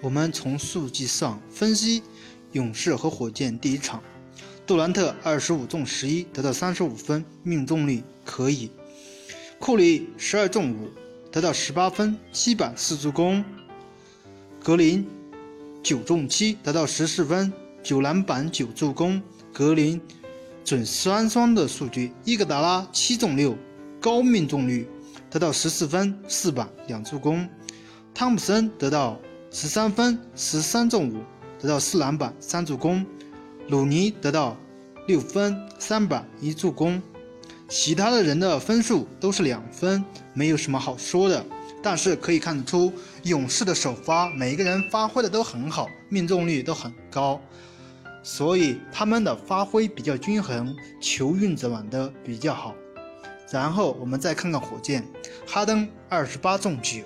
我们从数据上分析勇士和火箭第一场，杜兰特二十五中十一，得到三十五分，命中率可以；库里十二中五，得到十八分，七板四助攻；格林九中七，得到十四分，九篮板九助攻。格林准双双的数据，伊戈达拉七中六，高命中率，得到十四分，四板两助攻。汤普森得到。十三分，十三中五，得到四篮板三助攻。鲁尼得到六分三板一助攻。其他的人的分数都是两分，没有什么好说的。但是可以看得出，勇士的首发每一个人发挥的都很好，命中率都很高，所以他们的发挥比较均衡，球运转的比较好。然后我们再看看火箭，哈登二十八中九。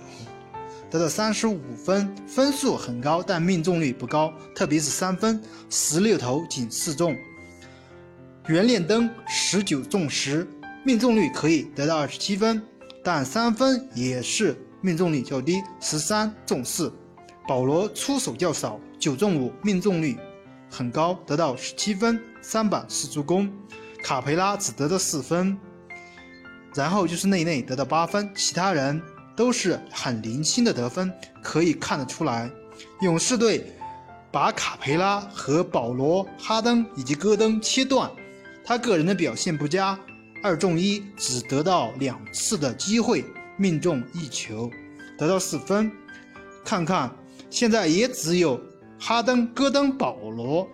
得到三十五分，分数很高，但命中率不高，特别是三分，十六投仅四中。圆脸灯十九中十，命中率可以得到二十七分，但三分也是命中率较低，十三中四。保罗出手较少，九中五，命中率很高，得到十七分，三板四助攻。卡佩拉只得到四分，然后就是内内得到八分，其他人。都是很零星的得分，可以看得出来，勇士队把卡佩拉和保罗、哈登以及戈登切断，他个人的表现不佳，二中一，只得到两次的机会，命中一球，得到四分。看看现在也只有哈登、戈登、保罗，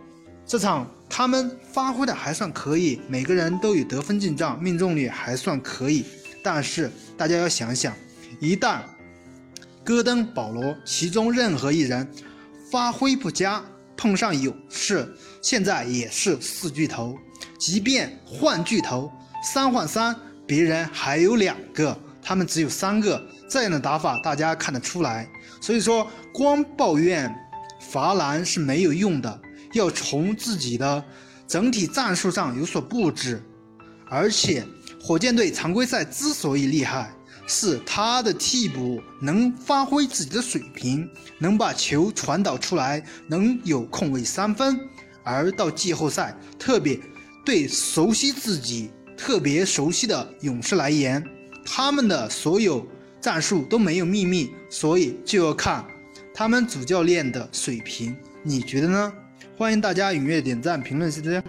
这场他们发挥的还算可以，每个人都有得分进账，命中率还算可以，但是大家要想想。一旦戈登、保罗其中任何一人发挥不佳，碰上勇士，现在也是四巨头。即便换巨头，三换三，别人还有两个，他们只有三个，这样的打法大家看得出来。所以说，光抱怨罚篮是没有用的，要从自己的整体战术上有所布置。而且，火箭队常规赛之所以厉害。是他的替补能发挥自己的水平，能把球传导出来，能有空位三分。而到季后赛，特别对熟悉自己、特别熟悉的勇士来言，他们的所有战术都没有秘密，所以就要看他们主教练的水平。你觉得呢？欢迎大家踊跃点赞、评论、谢谢。